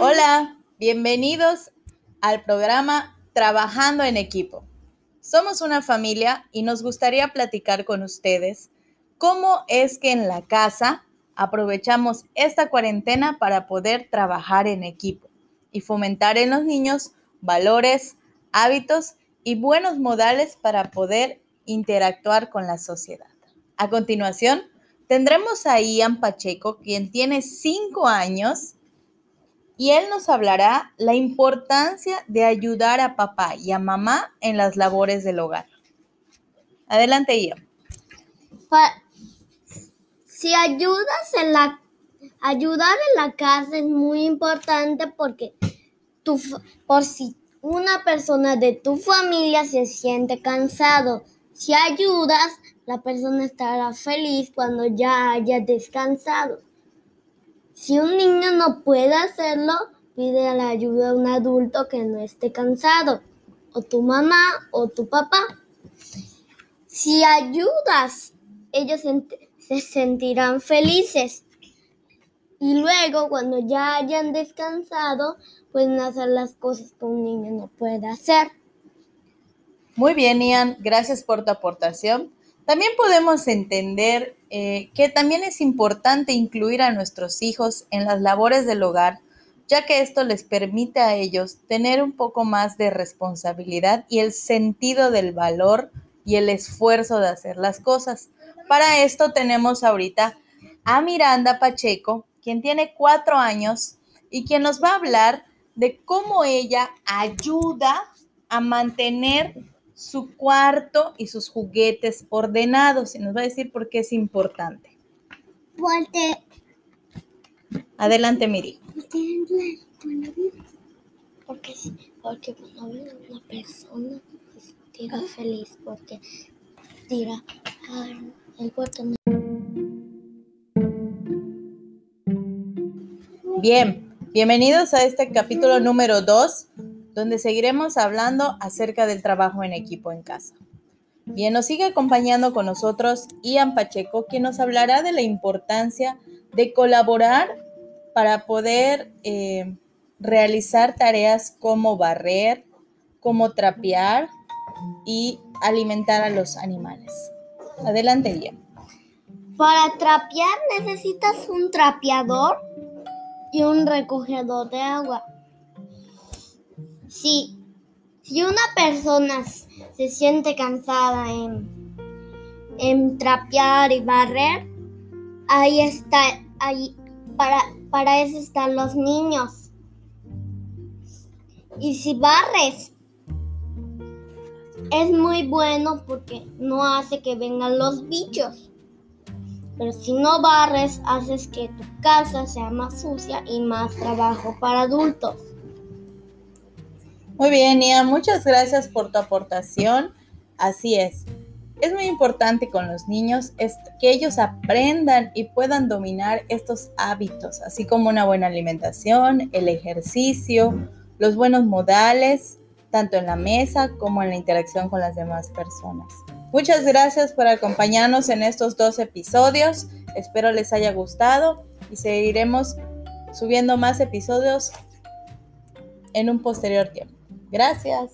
Hola, bienvenidos al programa Trabajando en Equipo. Somos una familia y nos gustaría platicar con ustedes cómo es que en la casa aprovechamos esta cuarentena para poder trabajar en equipo y fomentar en los niños valores, hábitos y buenos modales para poder interactuar con la sociedad. A continuación, tendremos a Ian Pacheco, quien tiene cinco años, y él nos hablará la importancia de ayudar a papá y a mamá en las labores del hogar. Adelante, Ian. Si ayudas en la ayudar en la casa es muy importante porque tu, por si una persona de tu familia se siente cansado, si ayudas, la persona estará feliz cuando ya haya descansado. Si un niño no puede hacerlo, pide la ayuda a un adulto que no esté cansado, o tu mamá o tu papá. Si ayudas, ellos se sentirán felices. Y luego, cuando ya hayan descansado, pueden hacer las cosas que un niño no puede hacer. Muy bien, Ian, gracias por tu aportación. También podemos entender eh, que también es importante incluir a nuestros hijos en las labores del hogar, ya que esto les permite a ellos tener un poco más de responsabilidad y el sentido del valor y el esfuerzo de hacer las cosas. Para esto tenemos ahorita a Miranda Pacheco, quien tiene cuatro años y quien nos va a hablar de cómo ella ayuda a mantener su cuarto y sus juguetes ordenados y nos va a decir por qué es importante. Porque... Adelante, Miri. Porque, porque cuando una persona tira feliz porque tira el cuarto. Bien, bienvenidos a este capítulo número 2 donde seguiremos hablando acerca del trabajo en equipo en casa. Bien, nos sigue acompañando con nosotros Ian Pacheco, quien nos hablará de la importancia de colaborar para poder eh, realizar tareas como barrer, como trapear y alimentar a los animales. Adelante, Ian. Para trapear necesitas un trapeador y un recogedor de agua. Si, si una persona se siente cansada en, en trapear y barrer, ahí está, ahí, para, para eso están los niños. Y si barres, es muy bueno porque no hace que vengan los bichos. Pero si no barres, haces que tu casa sea más sucia y más trabajo para adultos. Muy bien, Nia, muchas gracias por tu aportación. Así es. Es muy importante con los niños que ellos aprendan y puedan dominar estos hábitos, así como una buena alimentación, el ejercicio, los buenos modales, tanto en la mesa como en la interacción con las demás personas. Muchas gracias por acompañarnos en estos dos episodios. Espero les haya gustado y seguiremos subiendo más episodios en un posterior tiempo. Gracias.